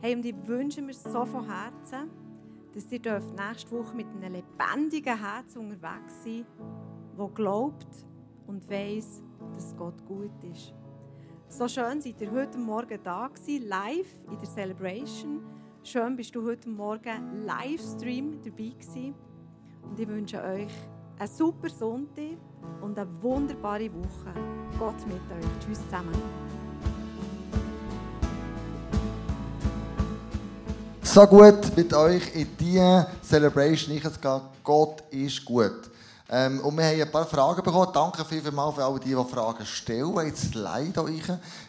Hey, und ich wünsche mir so von Herzen, dass ihr nächste Woche mit einem lebendigen Herz unterwegs sein wo glaubt und weiß, dass Gott gut ist. So schön seid ihr heute Morgen da gewesen, live in der Celebration. Schön bist du heute Morgen Livestream dabei gewesen. Und ich wünsche euch einen super Sonntag und eine wunderbare Woche. Gott mit euch. Tschüss zusammen. So gut mit euch in diese Celebration gehen. Gott ist gut. Ähm, und wir haben ein paar Fragen bekommen. Danke vielmals für alle, die, die Fragen stellen. Jetzt leider euch.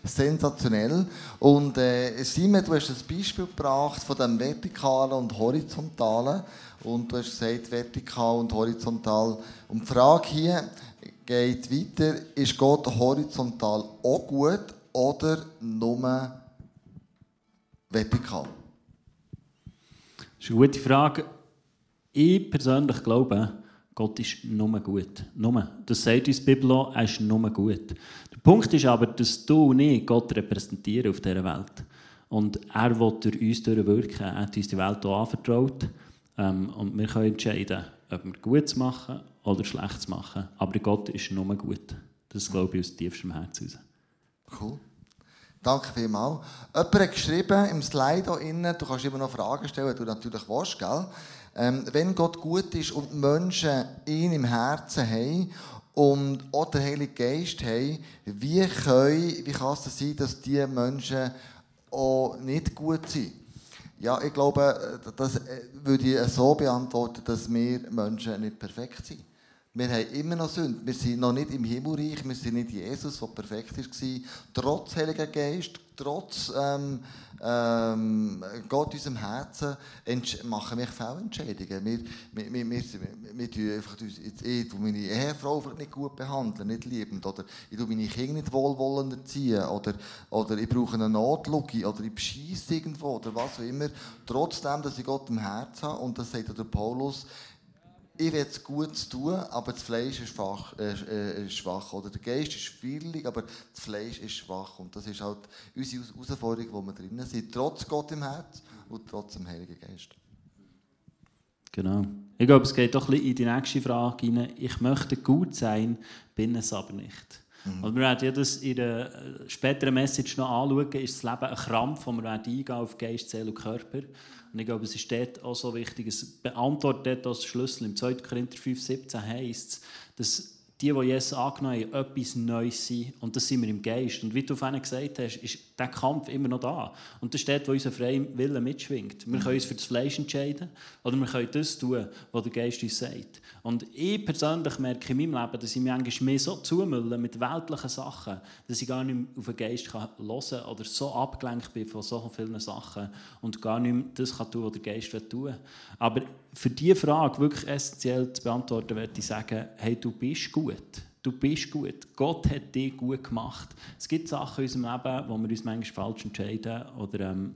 Sensationell. Und äh, Simon, du hast ein Beispiel gebracht von dem Vertikalen und Horizontalen. Und du hast gesagt, vertikal und horizontal. Und die Frage hier geht weiter, ist Gott horizontal auch gut oder nur vertikal? Das ist eine gute Frage. Ich persönlich glaube, Gott ist nur gut. Nur. Das sagt uns die Bibel auch, er ist nur gut. Der Punkt ist aber, dass du und ich Gott repräsentieren auf dieser Welt. Und er will durch uns durchwirken. Er hat uns die Welt auch anvertraut. Ähm, und wir können entscheiden, ob wir Gutes machen oder Schlechtes machen. Aber Gott ist nur gut. Das glaube ich aus tiefstem Herzen. Cool. Danke vielmals. Jemand hat geschrieben im Slide hier innen, du kannst immer noch Fragen stellen, wenn du natürlich willst, gell? Ähm, wenn Gott gut ist und Menschen ihn im Herzen haben und auch den Heiligen Geist haben, wie, können, wie kann es sein, dass diese Menschen auch nicht gut sind? Ja, ich glaube, das würde ich so beantworten, dass wir Menschen nicht perfekt sind. Wir haben immer noch Sünde. Wir sind noch nicht im Himmelreich. Wir sind nicht Jesus, der perfekt war. Trotz Heiliger Geist, trotz ähm, ähm, Gott unserem Herzen machen wir Fehlentscheidungen. Wir, wir, wir, wir, wir tun einfach, ich tue meine Ehefrau nicht gut behandeln, nicht liebend. Oder ich tue meine Kinder nicht wohlwollend erziehen. Oder, oder ich brauche eine Notlücke. Oder ich bescheisse irgendwo. Oder was auch immer. Trotzdem, dass ich Gott im Herzen habe. Und das sagt der Paulus, ich will es gut tun, aber das Fleisch ist, schwach, äh, ist schwach. Oder der Geist ist willig, aber das Fleisch ist schwach. Und das ist halt unsere Herausforderung, wo wir drinnen sind. Trotz Gott im Herz und trotz dem Heiligen Geist. Genau. Ich glaube, es geht doch ein bisschen in die nächste Frage hinein. Ich möchte gut sein, bin es aber nicht. Mhm. Und wir werden ja das in der äh, späteren Message noch anschauen. Ist das Leben ein Krampf, wo wir eingehen auf Geist, Seele und Körper? Und ich glaube, es ist dort auch so wichtig, es beantwortet dort das Schlüssel. Im 2. Korinther 5, 17 heisst es, dass die, die Jesus angenommen haben, etwas Neues sind. Und das sind wir im Geist. Und wie du vorhin gesagt hast, ist der Kampf immer noch da. Und das ist dort, wo unser freier Wille mitschwingt. Wir können uns für das Fleisch entscheiden oder wir können das tun, was der Geist uns sagt. Und ich persönlich merke in meinem Leben, dass ich mich eigentlich mehr so zumülle mit weltlichen Sachen, dass ich gar nicht mehr auf den Geist hören kann oder so abgelenkt bin von so vielen Sachen und gar nicht mehr das kann tun, was der Geist tun will. Aber für diese Frage wirklich essentiell zu beantworten, würde ich sagen, hey, du bist gut. Du bist gut. Gott hat dich gut gemacht. Es gibt Sachen in unserem Leben, wo wir uns manchmal falsch entscheiden oder ähm,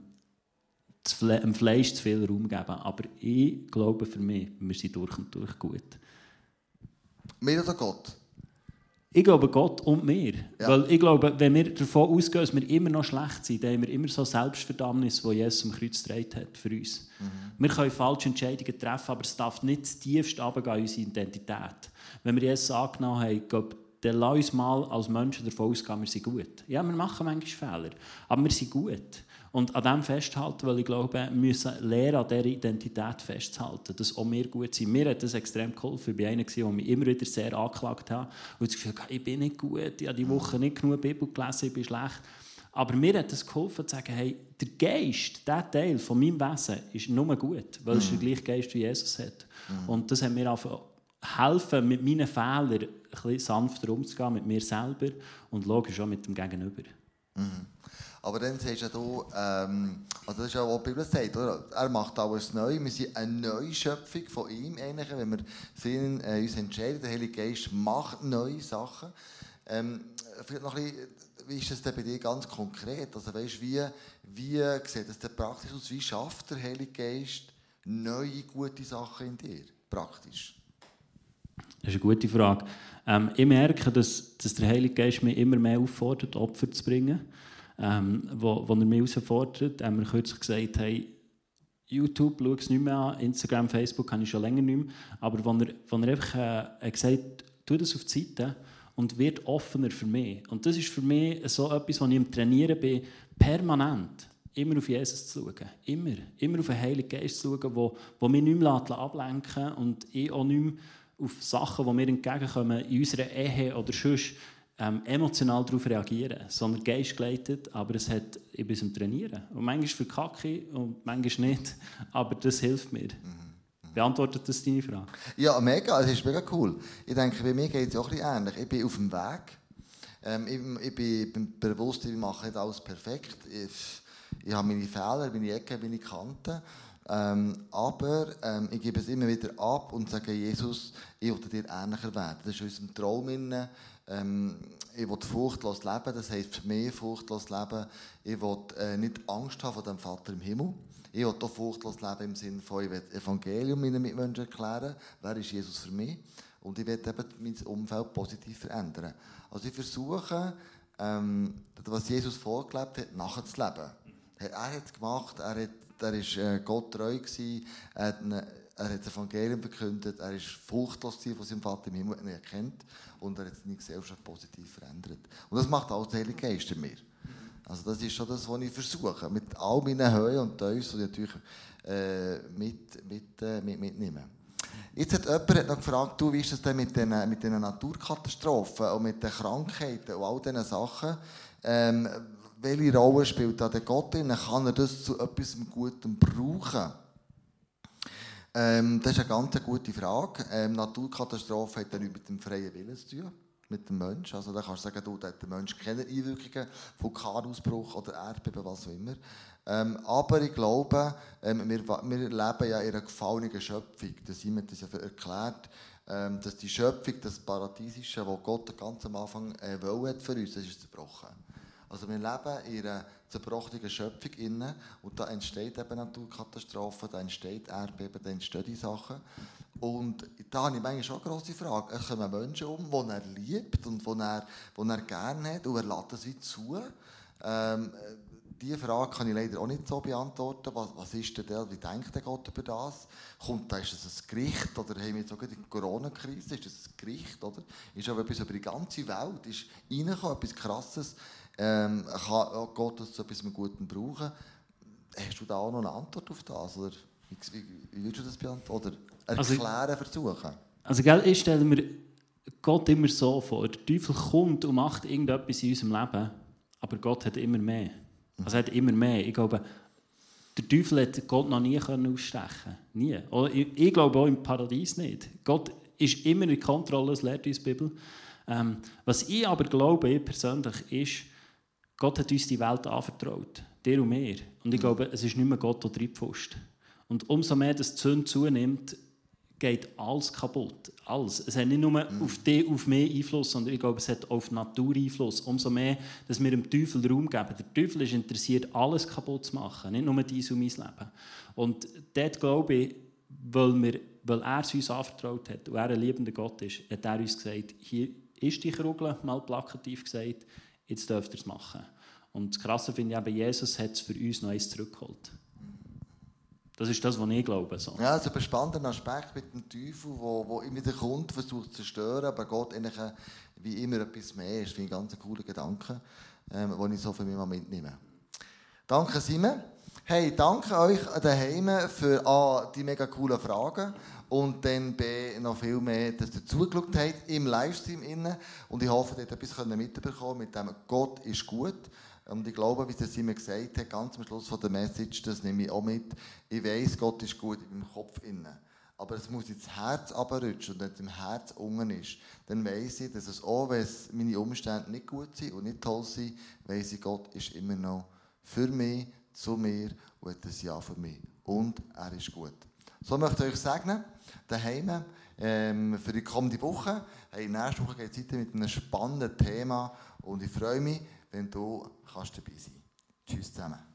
dem Fleisch zu viel Raum geben. Aber ich glaube für mich, wir sind durch und durch gut. Mir oder Gott? Ich glaube Gott und mir. Ja. Weil ich glaube, wenn wir davon ausgehen, dass wir immer noch schlecht sind, dann haben wir immer so Selbstverdammnis, die Jesus am Kreuz getragen hat für uns. Mhm. Wir können falsche Entscheidungen treffen, aber es darf nicht das tiefste runtergehen in unsere Identität. Wenn wir Jesus angenommen haben, glaube, dann lass uns mal als Menschen davon ausgehen, wir sind gut. Ja, wir machen manchmal Fehler, aber wir sind gut. Und an dem festhalten, weil ich glaube, wir müssen lernen, an dieser Identität festzuhalten, dass auch wir gut sind. Mir hat das extrem geholfen. Ich war einer, der mich immer wieder sehr angeklagt hat und das Gefühl ich bin nicht gut, ich habe die Woche nicht genug Bibel gelesen, ich bin schlecht. Aber mir hat es geholfen, zu sagen, hey, der Geist, der Teil von meinem Wesen, ist nur gut, weil es mhm. der gleiche Geist wie Jesus hat. Mhm. Und das hat mir einfach helfen, mit meinen Fehlern ein bisschen sanfter umzugehen, mit mir selber und logisch auch mit dem Gegenüber. Mhm. Aber dann sagst du, ähm, also das ist ja, was die Bibel sagt, oder? er macht alles neu. Wir sind eine neue Schöpfung von ihm, eigentlich, wenn wir ihn, äh, uns entscheiden. Der Heilige Geist macht neue Sachen. Ähm, vielleicht noch ein bisschen, wie ist das denn bei dir ganz konkret? Also weißt, wie, wie sieht das denn praktisch aus? Wie schafft der Heilige Geist neue, gute Sachen in dir, praktisch? Das ist eine gute Frage. Ähm, ich merke, dass, dass der Heilige Geist mich immer mehr auffordert, Opfer zu bringen ähm, wo, wo er mich herausfordert. Haben wir kürzlich gesagt, hey, YouTube schaue ich nicht mehr an, Instagram, Facebook habe ich schon länger nicht mehr. Aber wenn er, wenn er einfach äh, gesagt hat, tu das auf die Seite und wird offener für mich. Und das ist für mich so etwas, was ich im Trainieren bin, permanent immer auf Jesus zu schauen. Immer. Immer auf den Heiligen Geist zu schauen, wo, wo mich nicht mehr ablenken und ich auch nicht mehr auf Sachen, die mir entgegenkommen, in unserer Ehe oder sonst, ähm, emotional darauf reagieren, sondern geistgeleitet, aber es hat ich bin zum Trainieren. Und manchmal für Kacke und manchmal nicht, aber das hilft mir. Beantwortet das deine Frage? Ja, mega, es ist mega cool. Ich denke, bei mir geht es auch ein bisschen ähnlich. Ich bin auf dem Weg. Ähm, ich, ich, bin, bewusst, ich mache nicht alles perfekt. Ich, ich habe meine Fehler, meine Ecken, meine Kanten. Ähm, aber ähm, ich gebe es immer wieder ab und sage, Jesus, ich will dir ähnlicher werden. Das ist in unserem Traum, Ähm, ich will furchtlos leben, das heisst für mich furchtlos leben. Ich will äh, nicht Angst haben vor dem Vater im Himmel. Ich will auch furchtlos leben im Sinne von, ich will Evangelium meinen Mitmenschen erklären. Wer ist Jesus für mich? Und ich will eben mein Umfeld positiv verändern. Also ich versuche, ähm, was Jesus vorgelebt hat, nachzuleben. Er hat es gemacht, er, hat, er ist äh, Gott treu gewesen, er hat, eine, er hat das Evangelium verkündet, er ist furchtlos von seinem Vater im Himmel, er kennt und er hat seine Gesellschaft positiv verändert. Und das macht auch der Heilige Geist in mir. Also das ist schon das, was ich versuche, mit all meinen Höhen und Tiefs, die ich natürlich äh, mit, mit, äh, mit, mitnehmen. Jetzt hat jemand noch gefragt, du, wie ist es denn mit den, mit den Naturkatastrophen und mit den Krankheiten und all diesen Sachen? Ähm, welche Rolle spielt da der Gott drin? Kann er das zu etwas Gutem brauchen? Ähm, das ist eine ganz gute Frage. Ähm, Naturkatastrophe hat dann mit dem freien Willen zu tun, mit dem Menschen. Also da kannst du sagen, du, der Mensch keine Einwirkungen, Vulkanausbruch oder Erdbeben, was auch immer. Ähm, aber ich glaube, ähm, wir, wir leben ja in einer gefallenen Schöpfung. Das Simon hat das ja erklärt, ähm, dass die Schöpfung, das Paradiesische, das Gott ganz am Anfang äh, wollte für uns, das ist zerbrochen. Also wir leben in einer zerbrochenen Schöpfung innen und da entsteht eben Naturkatastrophen, da entsteht Erdbeben, da entstehen die Sachen. Und da habe ich manchmal schon eine grosse Frage. Es kommen Menschen um, die er liebt und die er, er gerne hat und er lässt das wie zu. Ähm, diese Frage kann ich leider auch nicht so beantworten. Was, was ist denn der, wie denkt der Gott über das? Kommt da, ist das ein Gericht oder haben wir jetzt sogar die Corona-Krise? Ist das ein Gericht? Oder? Ist aber etwas über die ganze Welt? Ist reingekommen, etwas Krasses? Ähm, kann Gott das zu etwas Guten brauchen? Hast du da auch noch eine Antwort auf das? Oder wie, wie, würdest du das beantworten? Oder erklären also, versuchen? Also, gell, ich stelle mir Gott immer so vor: Der Teufel kommt und macht irgendetwas in unserem Leben, aber Gott hat immer mehr. Also hat immer mehr. Ich glaube, der Teufel hat Gott noch nie ausstechen Nie. Ich, glaube auch im Paradies nicht. Gott ist immer in Kontrolle, das lehrt uns die Bibel. Ähm, was ich aber glaube, ich persönlich, ist, Gott hat uns die Welt anvertraut. Der und mir. Und ich glaube, es ist nicht mehr Gott, der reinpfuscht. Und umso mehr das Zünd zunimmt, geht alles kaputt. Alles. Es hat nicht nur mhm. auf dich, auf mich Einfluss, sondern ich glaube, es hat auf die Natur Einfluss. Umso mehr, dass wir dem Teufel Raum geben. Der Teufel ist interessiert, alles kaputt zu machen, nicht nur dein und mein Leben. Und dort glaube ich, weil, wir, weil er es uns anvertraut hat und er ein liebender Gott ist, hat er uns gesagt, hier ist die Krugel, mal plakativ gesagt, jetzt dürft ihr es machen. Und das Krasse finde ich eben, Jesus hat es für uns noch eins zurückgeholt. Das ist das, was ich glaube. So. Ja, es ist ein spannender Aspekt mit dem Teufel, wo, wo immer der Kunde versucht zu zerstören, aber Gott eigentlich wie immer etwas mehr ist. Das finde ich ganz cooler Gedanke, ähm, den ich so für mich mal mitnehme. Danke, Simon. Hey, danke euch daheim für A, die mega coolen Fragen und dann B, noch viel mehr, dass ihr zugeschaut habt im Livestream. Innen. Und ich hoffe, ihr habt etwas mitbekommen mit dem Gott ist gut. Und ich glaube, wie es immer gesagt hat, ganz am Schluss von der Message, das nehme ich auch mit. Ich weiß, Gott ist gut in meinem Kopf innen. Aber es muss ins Herz abrutschen und wenn es im Herz unten ist, dann weiß ich, dass es auch, wenn meine Umstände nicht gut sind und nicht toll sind, weiß ich, Gott ist immer noch für mich, zu mir und hat ein Ja für mich. Und er ist gut. So möchte ich euch sagen, daheim ähm, für die kommende Woche. Hey, nächste Woche geht es weiter mit einem spannenden Thema und ich freue mich, wenn du kannst dabei sein kannst. Tschüss zusammen.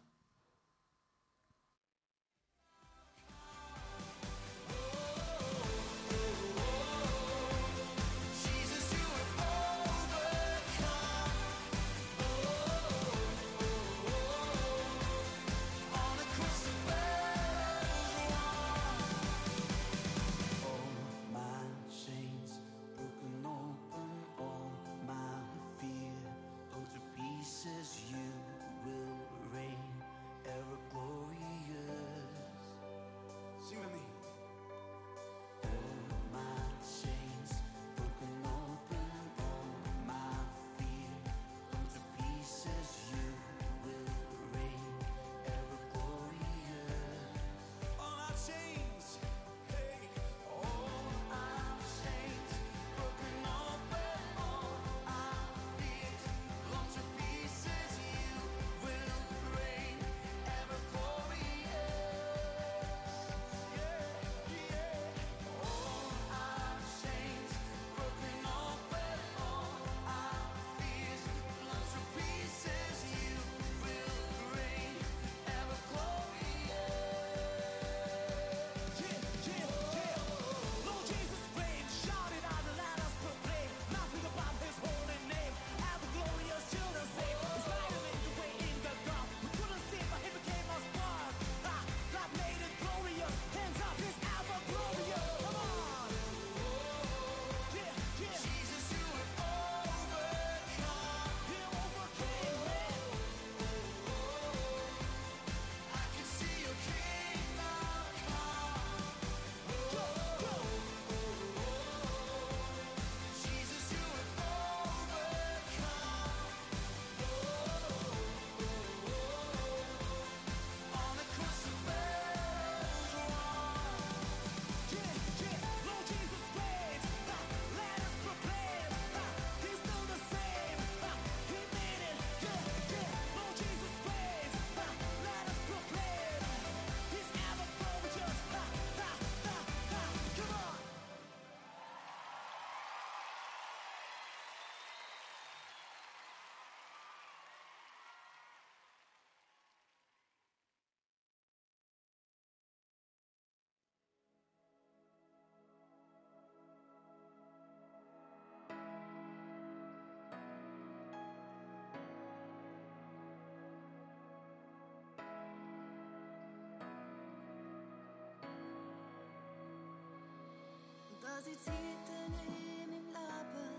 In meinem Leben,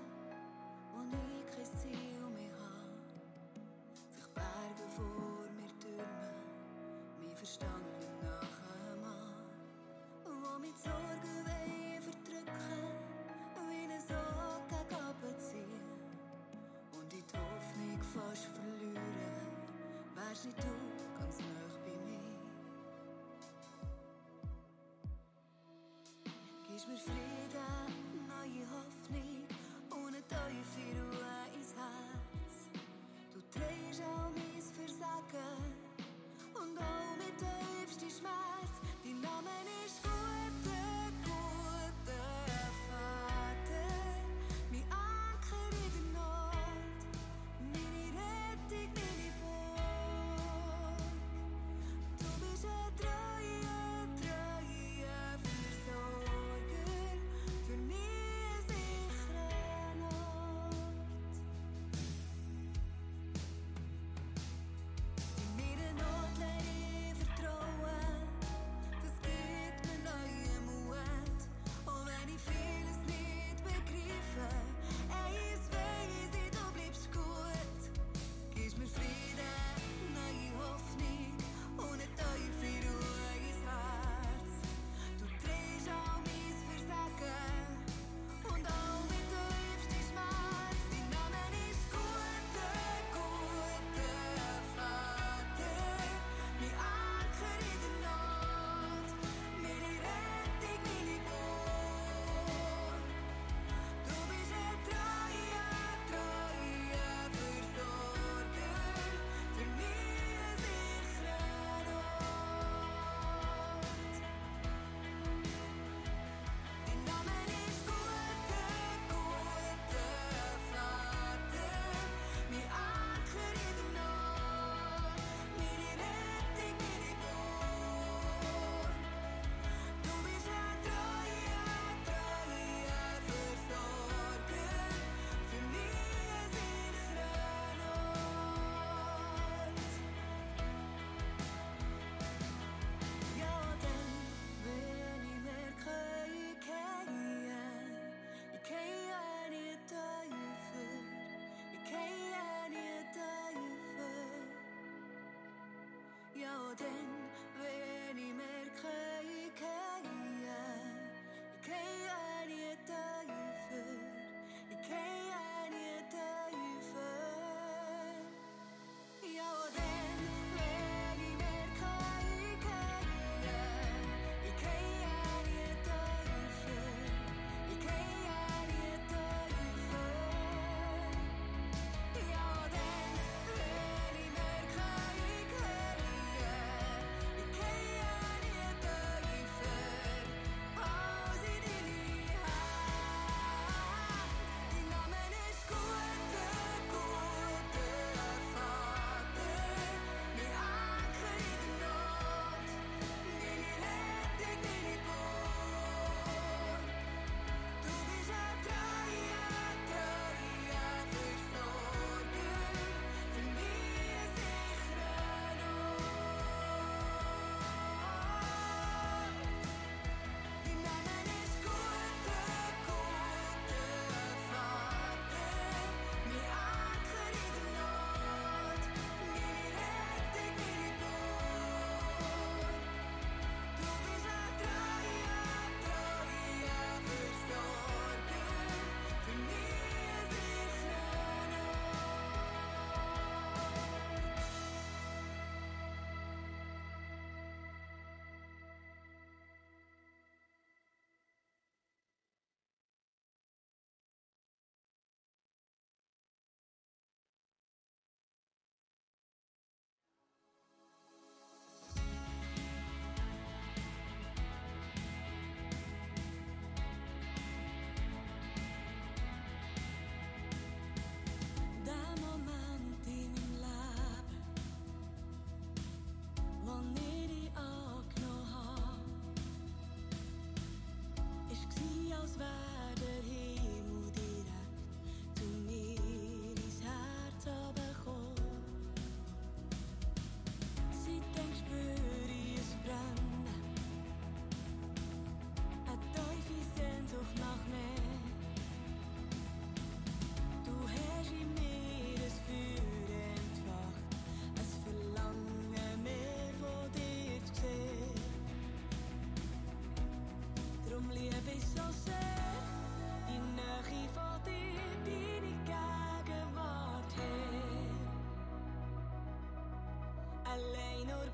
wo ich kein Ziel mehr habe. Sich Berge vor mir türmen, mein Verstand nicht nachher Wo die Sorgen wollen verdrücken, wie ein Sog gegen. Und die Hoffnung fast verlieren, wärst nicht du ganz nah bei mir. Gibst mir Frieden, neue Hoffnung und eine tiefe Ruhe ins Herz. Du drehst all mein Versagen und all mein tiefster Schmerz.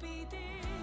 Bei dir erkenne